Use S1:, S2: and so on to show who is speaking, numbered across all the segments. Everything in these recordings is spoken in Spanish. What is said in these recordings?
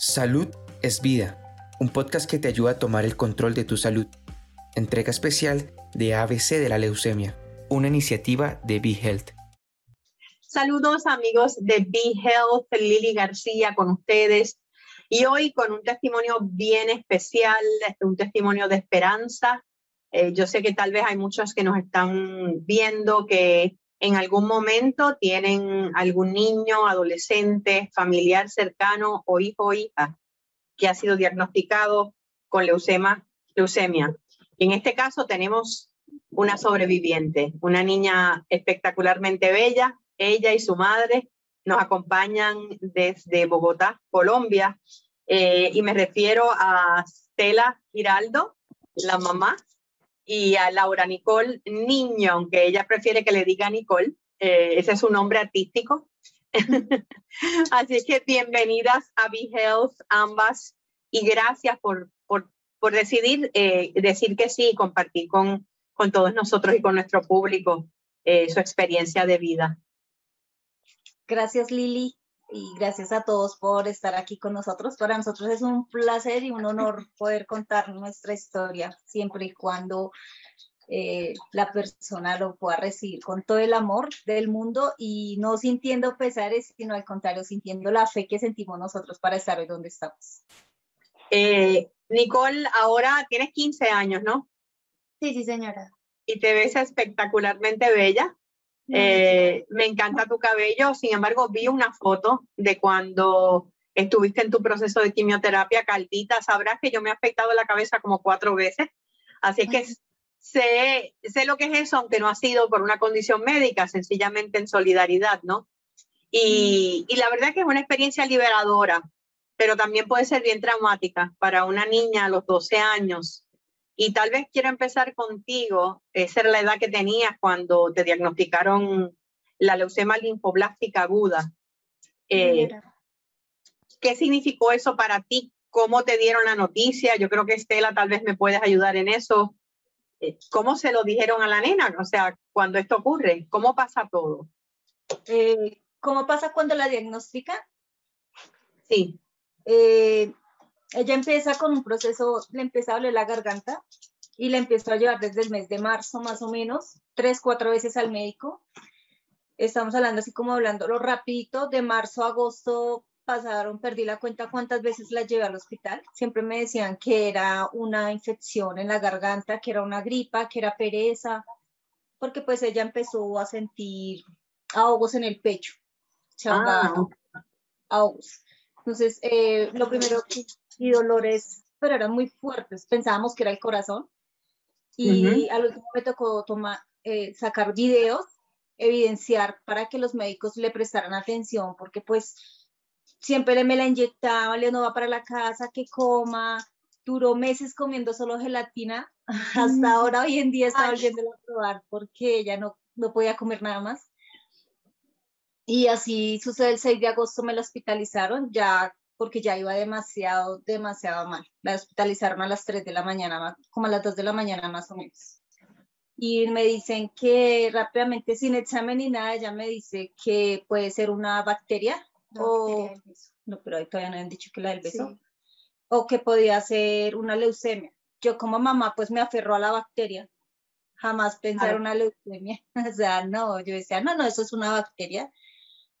S1: Salud es vida, un podcast que te ayuda a tomar el control de tu salud. Entrega especial de ABC de la leucemia, una iniciativa de Be Health.
S2: Saludos amigos de Be Health, Lili García con ustedes y hoy con un testimonio bien especial, un testimonio de esperanza. Eh, yo sé que tal vez hay muchos que nos están viendo que en algún momento tienen algún niño, adolescente, familiar cercano o hijo o hija que ha sido diagnosticado con leucemia. En este caso tenemos una sobreviviente, una niña espectacularmente bella. Ella y su madre nos acompañan desde Bogotá, Colombia, eh, y me refiero a Stella Giraldo, la mamá, y a Laura Nicole Niño, aunque ella prefiere que le diga Nicole, eh, ese es su nombre artístico. Así que bienvenidas a Be Health ambas y gracias por, por, por decidir eh, decir que sí y compartir con, con todos nosotros y con nuestro público eh, su experiencia de vida.
S3: Gracias Lili y gracias a todos por estar aquí con nosotros. Para nosotros es un placer y un honor poder contar nuestra historia siempre y cuando eh, la persona lo pueda recibir con todo el amor del mundo y no sintiendo pesares, sino al contrario, sintiendo la fe que sentimos nosotros para estar hoy donde estamos.
S2: Eh, Nicole, ahora tienes 15 años, ¿no?
S3: Sí, sí, señora.
S2: Y te ves espectacularmente bella. Eh, me encanta tu cabello, sin embargo, vi una foto de cuando estuviste en tu proceso de quimioterapia caldita. Sabrás que yo me he afectado la cabeza como cuatro veces, así que sé, sé lo que es eso, aunque no ha sido por una condición médica, sencillamente en solidaridad, ¿no? Y, y la verdad que es una experiencia liberadora, pero también puede ser bien traumática para una niña a los 12 años y tal vez quiero empezar contigo, esa era la edad que tenías cuando te diagnosticaron la leucemia linfoblástica aguda. Eh, ¿Qué significó eso para ti? ¿Cómo te dieron la noticia? Yo creo que Estela tal vez me puedes ayudar en eso. Eh, ¿Cómo se lo dijeron a la nena? O sea, cuando esto ocurre, ¿cómo pasa todo?
S3: Eh, ¿Cómo pasa cuando la diagnostican?
S2: Sí
S3: ella empieza con un proceso, le empieza a doler la garganta y le empezó a llevar desde el mes de marzo más o menos, tres, cuatro veces al médico. Estamos hablando así como hablándolo rapidito, de marzo a agosto pasaron, perdí la cuenta cuántas veces la llevé al hospital. Siempre me decían que era una infección en la garganta, que era una gripa, que era pereza, porque pues ella empezó a sentir ahogos en el pecho, ah. ahogos. Entonces, eh, lo primero y dolores, pero eran muy fuertes. Pensábamos que era el corazón. Y al último me tocó tomar, eh, sacar videos, evidenciar para que los médicos le prestaran atención, porque pues siempre me la inyectaba, le no va para la casa, que coma. Duró meses comiendo solo gelatina. Hasta ahora, hoy en día, está volviendo a probar porque ella no, no podía comer nada más. Y así sucede el 6 de agosto, me la hospitalizaron, ya porque ya iba demasiado, demasiado mal. La hospitalizaron a las 3 de la mañana, como a las 2 de la mañana más o menos. Y me dicen que rápidamente, sin examen ni nada, ella me dice que puede ser una bacteria, o, no, pero ahí todavía no han dicho que la del beso, o que podía ser una leucemia. Yo como mamá pues me aferró a la bacteria, jamás pensar una leucemia, o sea, no, yo decía, no, no, eso es una bacteria.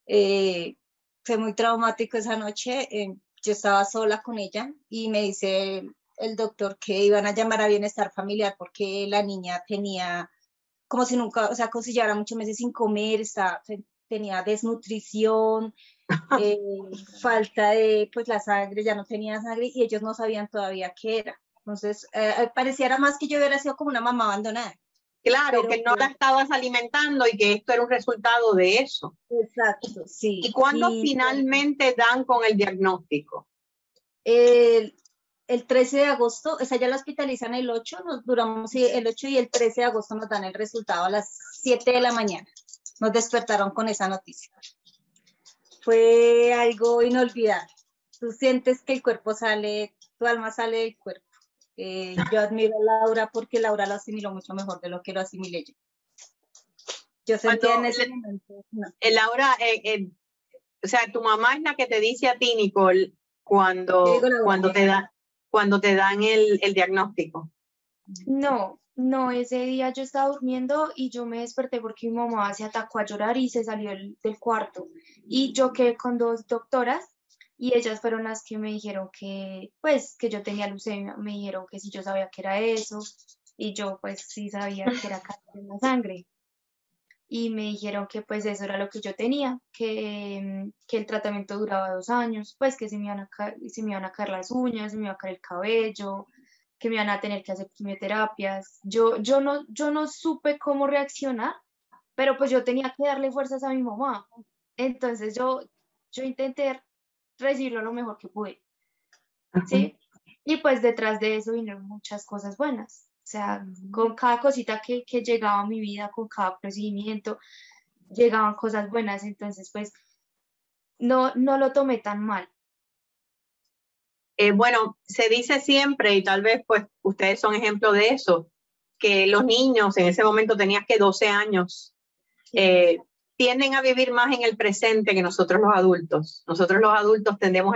S3: Eh, fue muy traumático esa noche. Eh, yo estaba sola con ella y me dice el doctor que iban a llamar a bienestar familiar porque la niña tenía como si nunca, o sea, como si llevara muchos meses sin comer, tenía desnutrición, eh, falta de, pues la sangre, ya no tenía sangre y ellos no sabían todavía qué era. Entonces, eh, pareciera más que yo hubiera sido como una mamá abandonada.
S2: Claro, que no la estabas alimentando y que esto era un resultado de eso.
S3: Exacto, sí.
S2: ¿Y cuándo finalmente dan con el diagnóstico?
S3: El, 13 de agosto, o sea, ya la hospitalizan el 8, nos duramos el 8 y el 13 de agosto nos dan el resultado a las 7 de la mañana. Nos despertaron con esa noticia. Fue algo inolvidable. Tú sientes que el cuerpo sale, tu alma sale del cuerpo eh, yo admiro a Laura porque Laura lo asimiló mucho mejor de lo que lo asimilé yo. Yo sentía en ese momento.
S2: Laura, eh, eh, o sea, tu mamá es la que te dice a ti, Nicole, cuando, cuando, te, da, cuando te dan el, el diagnóstico?
S4: No, no, ese día yo estaba durmiendo y yo me desperté porque mi mamá se atacó a llorar y se salió del cuarto. Y yo quedé con dos doctoras y ellas fueron las que me dijeron que, pues, que yo tenía leucemia. Me dijeron que si yo sabía que era eso y yo, pues, sí sabía que era cáncer en la sangre. Y me dijeron que, pues, eso era lo que yo tenía, que, que el tratamiento duraba dos años, pues, que se me, iban a se me iban a caer las uñas, se me iba a caer el cabello, que me iban a tener que hacer quimioterapias. Yo, yo, no, yo no supe cómo reaccionar, pero pues yo tenía que darle fuerzas a mi mamá. Entonces yo, yo intenté recibirlo lo mejor que pude. ¿sí? Y pues detrás de eso vinieron muchas cosas buenas. O sea, con cada cosita que, que llegaba a mi vida, con cada procedimiento, llegaban cosas buenas. Entonces, pues, no, no lo tomé tan mal.
S2: Eh, bueno, se dice siempre, y tal vez pues ustedes son ejemplo de eso, que los niños, en ese momento tenías que 12 años, eh, tienden a vivir más en el presente que nosotros los adultos. Nosotros los adultos tendemos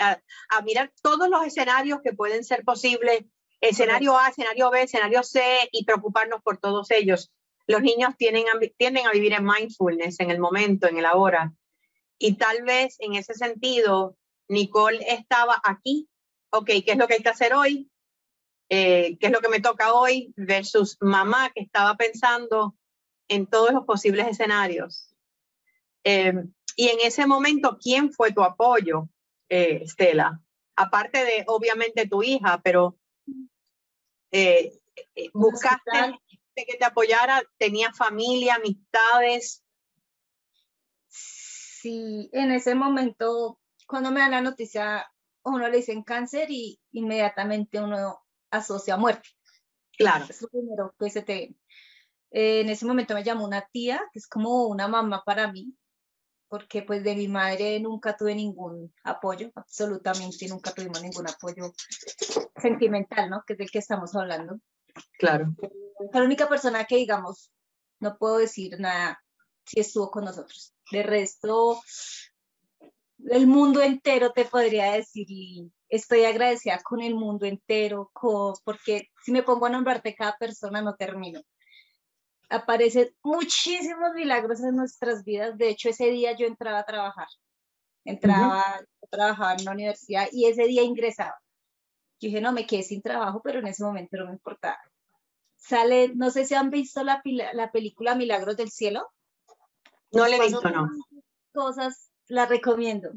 S2: a, a mirar todos los escenarios que pueden ser posibles, escenario A, escenario B, escenario C, y preocuparnos por todos ellos. Los niños tienden a, tienden a vivir en mindfulness, en el momento, en el ahora. Y tal vez en ese sentido, Nicole estaba aquí, ok, ¿qué es lo que hay que hacer hoy? Eh, ¿Qué es lo que me toca hoy? Versus mamá que estaba pensando en todos los posibles escenarios. Em, y en ese momento, ¿quién fue tu apoyo, eh, Estela? Aparte de, obviamente, tu hija, pero eh, buscaste que te apoyara, tenía familia, amistades.
S3: Sí, en ese momento cuando me dan la noticia, uno le dicen cáncer y inmediatamente uno asocia muerte.
S2: Claro.
S3: Es lo primero que se te... Eh, en ese momento me llamó una tía, que es como una mamá para mí, porque pues de mi madre nunca tuve ningún apoyo, absolutamente nunca tuvimos ningún apoyo sentimental, ¿no? Que es del que estamos hablando.
S2: Claro.
S3: La única persona que digamos, no puedo decir nada si estuvo con nosotros. De resto, el mundo entero te podría decir y estoy agradecida con el mundo entero porque si me pongo a nombrarte cada persona no termino. Aparecen muchísimos milagros en nuestras vidas. De hecho, ese día yo entraba a trabajar. Entraba, a trabajar en la universidad y ese día ingresaba. Yo dije, no, me quedé sin trabajo, pero en ese momento no me importaba. Sale, no sé si han visto la, la película Milagros del Cielo.
S2: No le he visto, no.
S3: Cosas la recomiendo.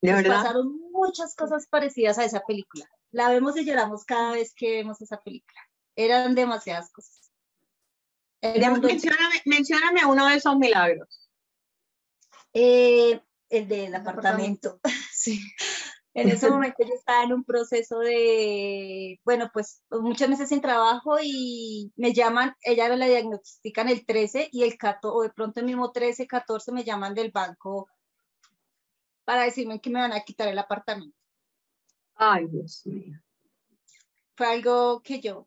S2: ¿De verdad?
S3: Pasaron muchas cosas parecidas a esa película. La vemos y lloramos cada vez que vemos esa película. Eran demasiadas cosas.
S2: Mencióname, uno de esos milagros.
S3: Eh, el del apartamento. sí. En ese momento yo estaba en un proceso de, bueno, pues muchos meses sin trabajo y me llaman, ella me la diagnostican el 13 y el 14, o de pronto el mismo 13, 14 me llaman del banco para decirme que me van a quitar el apartamento.
S2: Ay, Dios mío.
S3: Fue algo que yo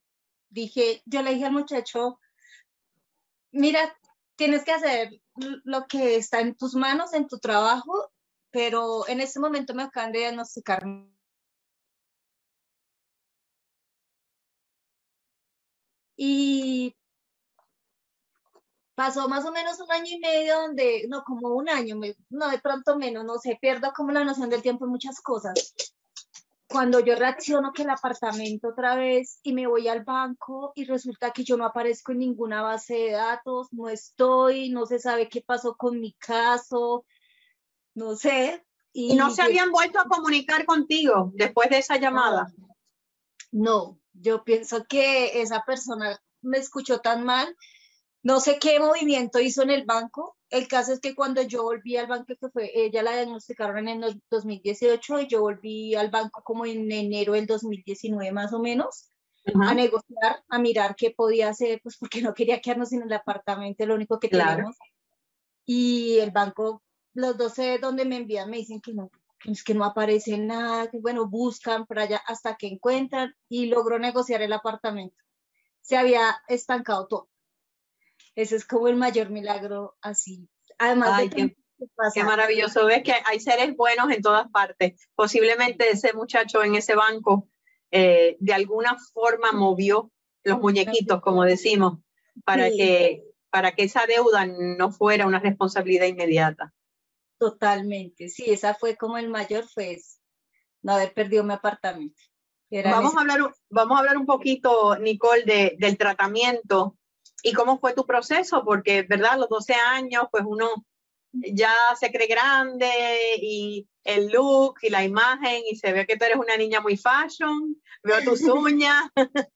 S3: dije, yo le dije al muchacho, mira, tienes que hacer lo que está en tus manos, en tu trabajo, pero en ese momento me acaban de diagnosticar y pasó más o menos un año y medio donde, no, como un año, no, de pronto menos, no sé, pierdo como la noción del tiempo en muchas cosas. Cuando yo reacciono que el apartamento otra vez y me voy al banco y resulta que yo no aparezco en ninguna base de datos, no estoy, no se sabe qué pasó con mi caso, no sé.
S2: ¿Y, no se habían vuelto a comunicar contigo después de esa llamada?
S3: No, yo pienso que esa persona me escuchó tan mal no sé qué movimiento hizo en el banco. El caso es que cuando yo volví al banco, que fue, ella la diagnosticaron en el 2018 y yo volví al banco como en enero del 2019 más o menos, a negociar, a mirar qué podía hacer, pues porque no quería quedarnos en el apartamento, lo único que tenemos. Y el banco, los dos donde me envían me dicen que no, es que no aparece nada, que bueno, buscan por allá hasta que encuentran y logró negociar el apartamento. Se había estancado todo ese es como el mayor milagro así. Además de que
S2: Qué maravilloso. Ves que hay seres buenos en todas partes. Posiblemente ese muchacho en ese banco eh, de alguna forma movió los muñequitos, como decimos, para, que, para que esa deuda no fuera una responsabilidad inmediata.
S3: Totalmente, sí, esa fue como el mayor, fue no haber perdido mi apartamento.
S2: vamos, a hablar, vamos a hablar un poquito, Nicole, de, del tratamiento y cómo fue tu proceso, porque, ¿verdad? Los 12 años, pues uno ya se cree grande y el look y la imagen y se ve que tú eres una niña muy fashion, veo tus uñas.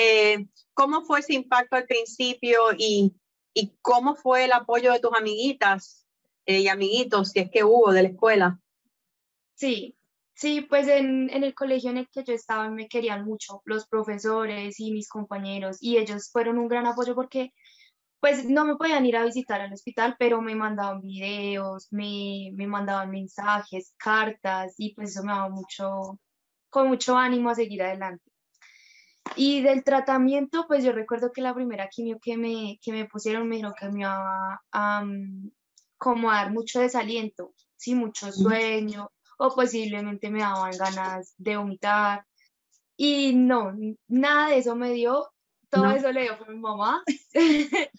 S2: Eh, ¿Cómo fue ese impacto al principio y, y, cómo fue el apoyo de tus amiguitas eh, y amiguitos, si es que hubo, de la escuela?
S4: Sí, sí, pues en, en el colegio en el que yo estaba me querían mucho los profesores y mis compañeros y ellos fueron un gran apoyo porque pues no me podían ir a visitar al hospital, pero me mandaban videos, me, me mandaban mensajes, cartas y pues eso me daba mucho, con mucho ánimo a seguir adelante. Y del tratamiento, pues yo recuerdo que la primera quimio que me, que me pusieron me dijo que me iba a, como dar mucho desaliento, sí, mucho sueño, o posiblemente me daban ganas de vomitar. Y no, nada de eso me dio, todo eso le dio a mi mamá,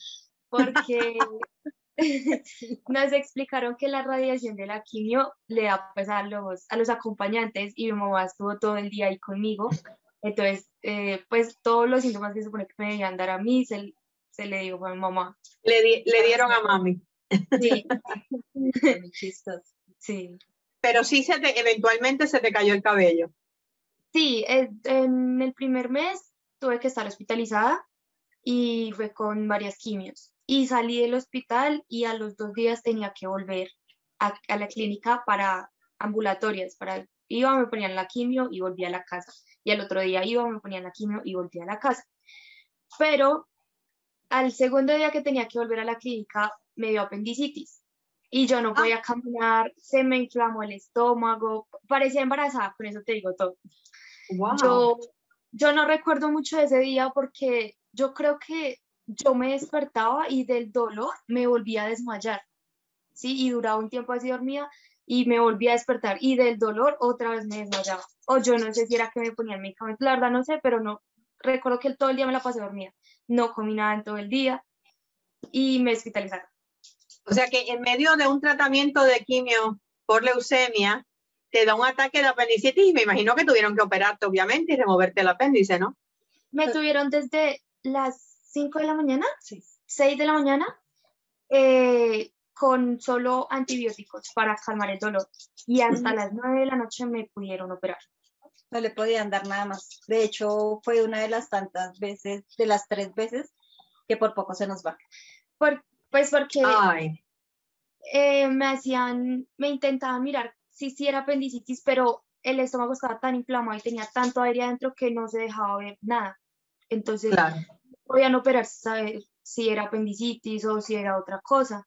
S4: porque nos explicaron que la radiación de la quimio le da pues, a, los, a los acompañantes y mi mamá estuvo todo el día ahí conmigo. Entonces, eh, pues todos los síntomas que se supone que me debían dar a mí, se, se le dijo a mi mamá.
S2: Le, le dieron a mami.
S4: Sí. sí.
S2: Pero sí se te, eventualmente se te cayó el cabello.
S4: Sí, en el primer mes tuve que estar hospitalizada y fue con varias quimios. Y salí del hospital y a los dos días tenía que volver a, la clínica para ambulatorias, para iba, me ponían la quimio y volvía a la casa. Y al otro día iba, me ponían la quimio y volvía a la casa. Pero al segundo día que tenía que volver a la clínica, me dio apendicitis y yo no podía caminar, se me inflamó el estómago, parecía embarazada, con eso te digo todo. Yo yo no recuerdo mucho de ese día porque yo creo que yo me despertaba y del dolor me volvía a desmayar, ¿sí? Y duraba un tiempo así dormida y me volvía a despertar y del dolor otra vez me desmayaba. O yo no sé si era que me ponían medicamentos, la verdad no sé, pero no, recuerdo que todo el día me la pasé dormida. No comí nada en todo el día y me hospitalizaron.
S2: O sea que en medio de un tratamiento de quimio por leucemia, te da un ataque de apendicitis y me imagino que tuvieron que operarte, obviamente, y removerte el apéndice, ¿no?
S4: Me tuvieron desde las 5 de la mañana, 6 de la mañana, eh, con solo antibióticos para calmar el dolor. Y hasta las 9 de la noche me pudieron operar.
S3: No le podían dar nada más. De hecho, fue una de las tantas veces, de las tres veces, que por poco se nos va.
S4: Pues porque eh, me hacían, me intentaban mirar sí, sí era apendicitis, pero el estómago estaba tan inflamado y tenía tanto aire adentro que no se dejaba ver nada. Entonces, podían operar saber si era apendicitis o si era otra cosa.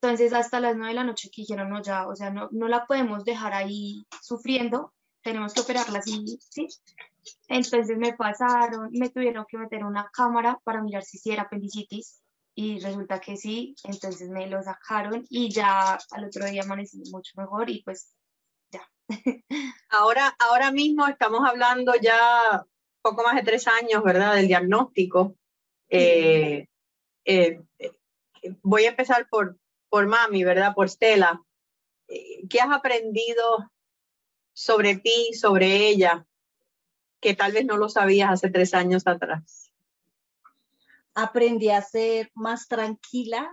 S4: Entonces, hasta las nueve de la noche que dijeron, no, ya, o sea, no, no la podemos dejar ahí sufriendo, tenemos que operarla así, ¿sí? Entonces me pasaron, me tuvieron que meter una cámara para mirar si sí era apendicitis y resulta que sí, entonces me lo sacaron y ya al otro día amanecí mucho mejor y pues
S2: Ahora, ahora mismo estamos hablando ya poco más de tres años, ¿verdad? Del diagnóstico. Eh, eh, voy a empezar por, por mami, ¿verdad? Por Stella. Eh, ¿Qué has aprendido sobre ti, sobre ella, que tal vez no lo sabías hace tres años atrás?
S3: Aprendí a ser más tranquila,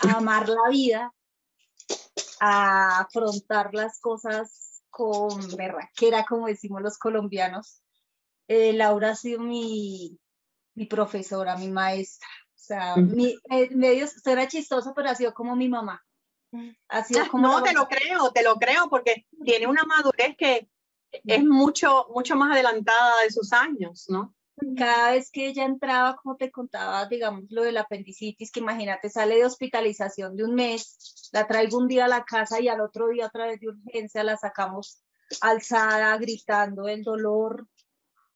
S3: a amar la vida, a afrontar las cosas con berraquera, como decimos los colombianos. Eh, Laura ha sido mi, mi profesora, mi maestra. O sea, mi, eh, medio, era chistoso, pero ha sido como mi mamá.
S2: Ha sido como no, te lo creo, te lo creo, porque tiene una madurez que es mucho, mucho más adelantada de sus años, ¿no?
S3: Cada vez que ella entraba, como te contaba, digamos, lo del apendicitis, que imagínate, sale de hospitalización de un mes, la traigo un día a la casa y al otro día otra vez de urgencia la sacamos alzada, gritando el dolor.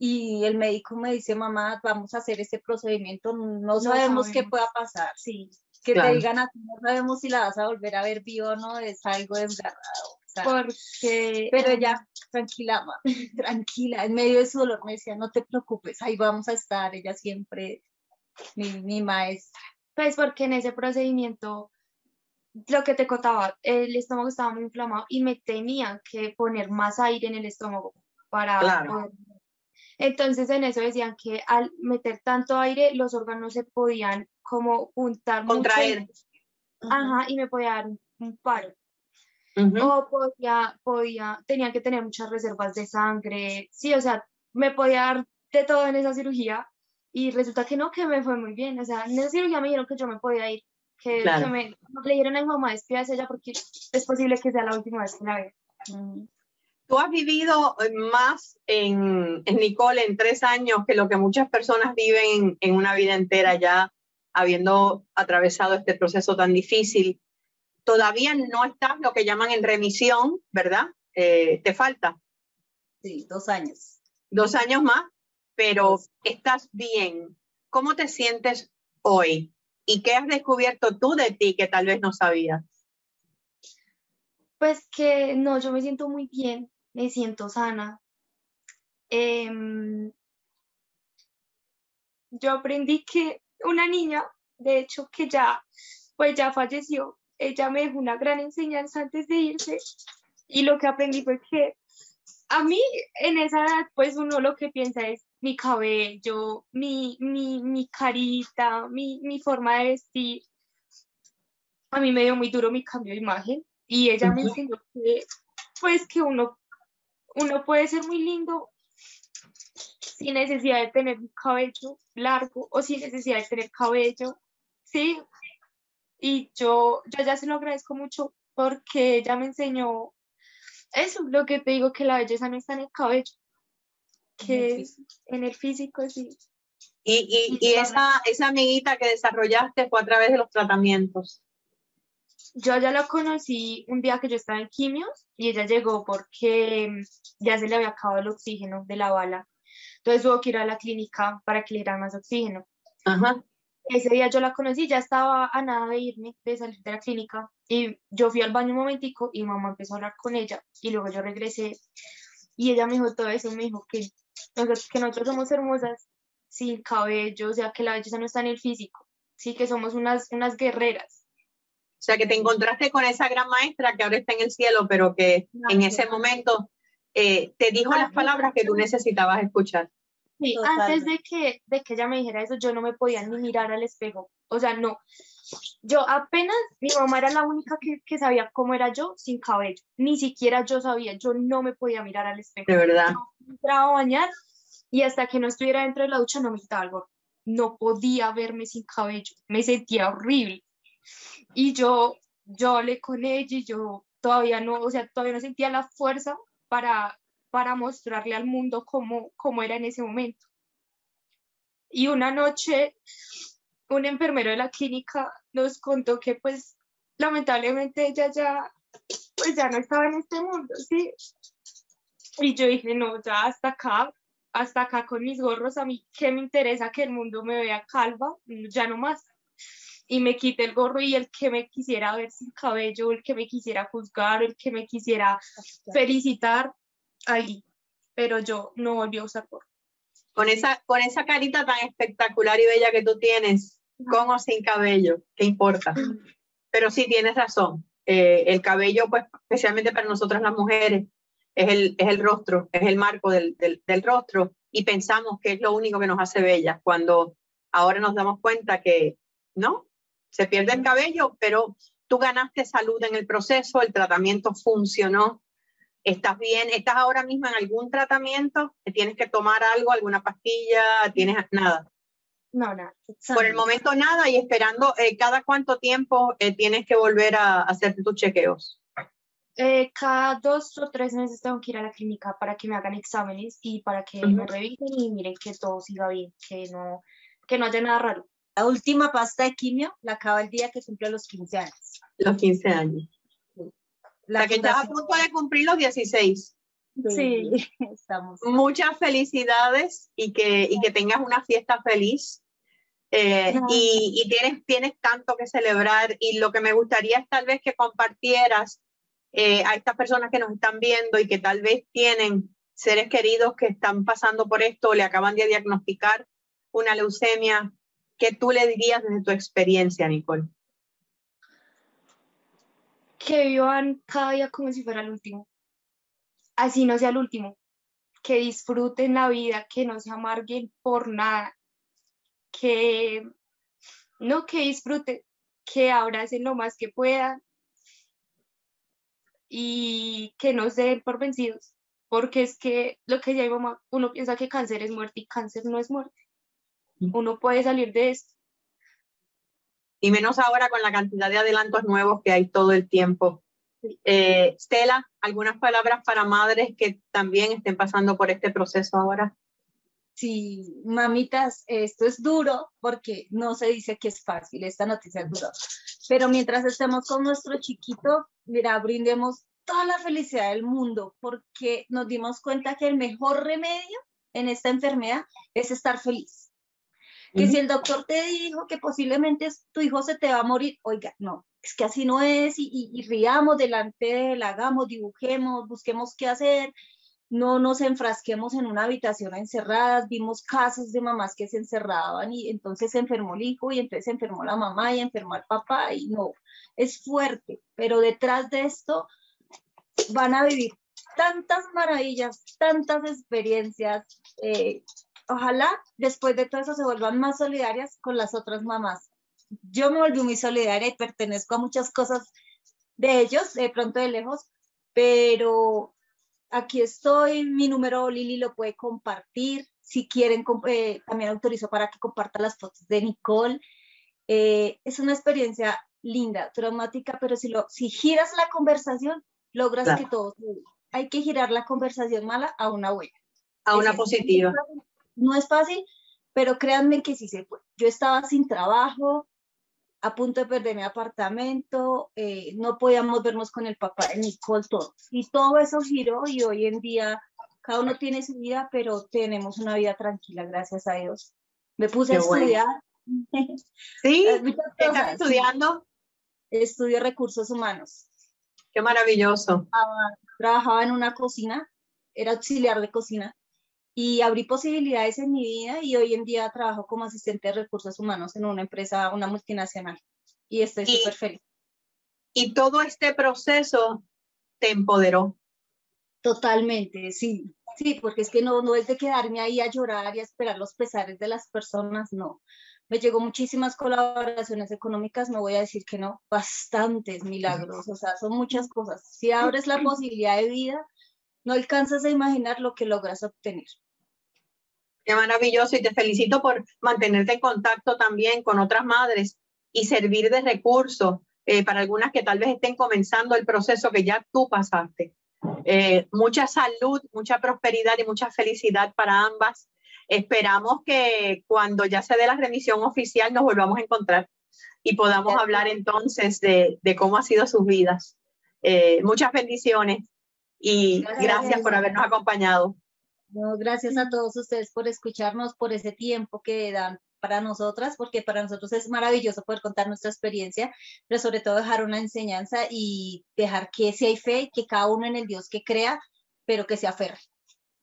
S3: Y el médico me dice, mamá, vamos a hacer este procedimiento, no, sabemos qué pueda pasar.
S4: Sí.
S3: Que te digan así, no sabemos si la vas a volver a ver viva o no, es algo desgarrado.
S4: Porque,
S3: pero ya, tranquila, ma, tranquila, en medio de su dolor me decía, no te preocupes, ahí vamos a estar, ella siempre, mi, mi maestra.
S4: Pues porque en ese procedimiento, lo que te contaba, el estómago estaba muy inflamado y me tenía que poner más aire en el estómago para
S2: Claro.
S4: Entonces en eso decían que al meter tanto aire los órganos se podían como juntar mucho
S2: Contraer.
S4: Ajá, y me podía dar un, un
S2: Ujú.
S4: O podía, podía, tenía que tener muchas reservas de sangre. Sí, o sea, me podía dar de todo en esa cirugía y resulta que no, que me fue muy bien. O sea, en esa cirugía me dijeron que yo me podía ir, que,
S2: Claro.
S4: que me le dijeron a mi mamá, despídase ella porque es posible que sea la última vez que la vea.
S3: Mm.
S2: Tú has vivido eh, más en, en Nicole en tres años que lo que muchas personas viven en una vida entera ya habiendo atravesado este proceso tan difícil. Todavía no estás lo que llaman en remisión, ¿verdad? Eh, te falta
S3: Sí, dos años.
S2: dos años más, pero estás bien. ¿Cómo te sientes hoy? ¿Y qué has descubierto tú de ti que tal vez no sabías?
S4: Pues que no, yo me siento muy bien, me siento sana. Em, yo aprendí que una niña, de hecho, que ya, pues ya falleció, ella me dejó una gran enseñanza antes de irse y lo que aprendí fue que a mí en esa edad, pues uno lo que piensa es mi cabello, mi, mi, mi carita, mi, mi forma de vestir. A mí me dio muy duro mi cambio de imagen y ella me enseñó que, pues que uno, uno puede ser muy lindo sin necesidad de tener un cabello largo o sin necesidad de tener cabello, ¿sí? Y yo, yo ya se lo agradezco mucho porque ella me enseñó eso, lo que te digo, que la belleza no está en el cabello, que en el físico, sí.
S2: Y, y,
S4: Sí,
S2: y
S4: correcto.
S2: esa, esa amiguita que desarrollaste fue a través de los tratamientos.
S4: Yo ya la conocí un día que yo estaba en quimios y ella llegó porque mm, ya se le había acabado el oxígeno de la bala. Entonces tuvo que ir a la clínica para que le dieran más oxígeno.
S2: Ajá.
S4: Ese día yo la conocí, ya estaba a nada de irme, de salir de la clínica, y yo fui al baño un momentico y mamá empezó a hablar con ella, y luego yo regresé, y ella me dijo todo eso, me dijo que, que nosotros somos hermosas sin cabello, o sea, que la belleza no está en el físico, sí, que somos unas, unas guerreras.
S2: O sea, que te encontraste con esa gran maestra que ahora está en el cielo, pero que en ese momento eh, te dijo las palabras que tú necesitabas escuchar.
S4: Sí, antes de que, de que ella me dijera eso, yo no me podía ni mirar al espejo. O sea, no. Yo apenas, mi mamá era la única que, que sabía cómo era yo sin cabello. Ni siquiera yo sabía, yo no me podía mirar al espejo.
S2: De verdad.
S4: Yo entraba a bañar y hasta que no estuviera dentro de la ducha no me quitaba el gorro. No podía verme sin cabello. Me sentía horrible. Y yo, yo hablé con ella y yo todavía no, o sea, todavía no sentía la fuerza para, para mostrarle al mundo cómo, cómo era en ese momento. Y una noche, un enfermero de la clínica nos contó que pues lamentablemente ella ya, pues ya no estaba en este mundo, ¿sí? Y yo dije, no, ya hasta acá, hasta acá con mis gorros, a mí, ¿qué me interesa que el mundo me vea calva? Ya no más. Y me quité el gorro y el que me quisiera ver sin cabello, el que me quisiera juzgar, el que me quisiera felicitar, ahí. Pero yo no volví a usar gorro.
S2: Con esa, con esa carita tan espectacular y bella que tú tienes, con o sin cabello, ¿qué importa? Pero sí tienes razón. Eh, el cabello, pues, especialmente para nosotras las mujeres, es el, es el rostro, es el marco del, del, del rostro y pensamos que es lo único que nos hace bellas cuando ahora nos damos cuenta que no, se pierde el cabello, pero tú ganaste salud en el proceso, el tratamiento funcionó, estás bien, estás ahora mismo en algún tratamiento, tienes que tomar algo, alguna pastilla, tienes nada.
S4: No, nada.
S2: Por el momento nada y esperando eh, cada cuánto tiempo eh, tienes que volver a, hacer tus chequeos.
S4: Eh, cada dos o tres meses tengo que ir a la clínica para que me hagan exámenes y para que me
S2: Ujú.
S4: revisen y miren que todo siga bien, que no, que no haya nada raro.
S3: La última pasta de quimio la acaba el día que cumple los 15 años.
S2: Los 15 años. O
S3: La
S2: sea que estás a punto de cumplir los 16.
S4: Sí.
S3: estamos.
S2: Muchas felicidades y que, y que tengas una fiesta feliz. Eh, y, tienes, tienes tanto que celebrar y lo que me gustaría es tal vez que compartieras eh, a estas personas que nos están viendo y que tal vez tienen seres queridos que están pasando por esto o le acaban de diagnosticar una leucemia, ¿qué tú le dirías desde tu experiencia, Nicole?
S4: Que vivan cada día como si fuera el último. Así no sea el último. Que disfruten la vida, que no se amarguen por nada, que no que disfrute, que abracen lo más que puedan y que no se den por vencidos, porque es que lo que ya mi mamá, uno piensa que cáncer es muerte y cáncer no es muerte. Uno puede salir de esto.
S2: Y menos ahora con la cantidad de adelantos nuevos que hay todo el tiempo. Eh, Stella, ¿algunas palabras para madres que también estén pasando por este proceso ahora?
S3: sí, mamitas, esto es duro porque no se dice que es fácil, esta noticia es dura. Pero mientras estemos con nuestro chiquito, mira, brindemos toda la felicidad del mundo porque nos dimos cuenta que el mejor remedio en esta enfermedad es estar feliz. Que si el doctor te dijo que posiblemente tu hijo se te va a morir, oiga, no, es que así no es y, y riamos delante de él, hagamos, dibujemos, busquemos qué hacer, no nos enfrasquemos en una habitación encerradas, vimos casos de mamás que se encerraban y entonces se enfermó el hijo y entonces se enfermó la mamá y enfermó el papá y no, es fuerte, pero detrás de esto van a vivir tantas maravillas, tantas experiencias. Eh, ojalá después de todo eso se vuelvan más solidarias con las otras mamás. Yo me volví muy solidaria y pertenezco a muchas cosas de ellos, de pronto de lejos, pero aquí estoy, mi número Lili lo puede compartir. Si quieren, eh, también autorizo para que comparta las fotos de Nicole. Eh, es una experiencia linda, traumática, pero si, lo, si giras la conversación, logras que todo Hay que girar la conversación mala a una buena.
S2: A una positiva.
S3: No es fácil, pero créanme que sí se puede. Yo estaba sin trabajo, a punto de perder mi apartamento, eh, no podíamos vernos con el papá de Nicole, todos. Y todo eso giró y hoy en día cada uno tiene su vida, pero tenemos una vida tranquila, gracias a Dios. Me puse a estudiar.
S2: Sí, ¿qué estás estudiando?
S3: Estudio recursos humanos.
S2: Qué maravilloso.
S3: trabajaba en una cocina, era auxiliar de cocina y abrí posibilidades en mi vida y hoy en día trabajo como asistente de recursos humanos en una empresa, una multinacional y estoy súper feliz.
S2: Y todo este proceso te empoderó.
S3: Totalmente, sí, sí, porque es que no, no es de quedarme ahí a llorar y a esperar los pesares de las personas, no. Me llegó muchísimas colaboraciones económicas, no voy a decir que no, bastantes milagros, o sea, son muchas cosas. Si abres la posibilidad de vida, no alcanzas a imaginar lo que logras obtener.
S2: Qué maravilloso y te felicito por mantenerte en contacto también con otras madres y servir de recurso eh, para algunas que tal vez estén comenzando el proceso que ya tú pasaste. Eh, mucha salud, mucha prosperidad y mucha felicidad para ambas. Esperamos que cuando ya se dé la remisión oficial nos volvamos a encontrar y podamos hablar entonces de, cómo han sido sus vidas. Eh, muchas bendiciones y gracias, por habernos acompañado.
S3: gracias a todos ustedes por escucharnos, por ese tiempo que dan para nosotras, porque para nosotros es maravilloso poder contar nuestra experiencia, pero sobre todo dejar una enseñanza y dejar que si hay fe, que cada uno en el Dios que crea, pero que se aferre.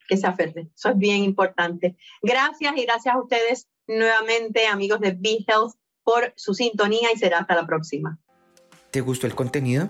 S2: Que se aferre, eso es bien importante. Gracias y gracias a ustedes nuevamente, amigos de Be Health, por su sintonía y será hasta la próxima.
S1: ¿Te gustó el contenido?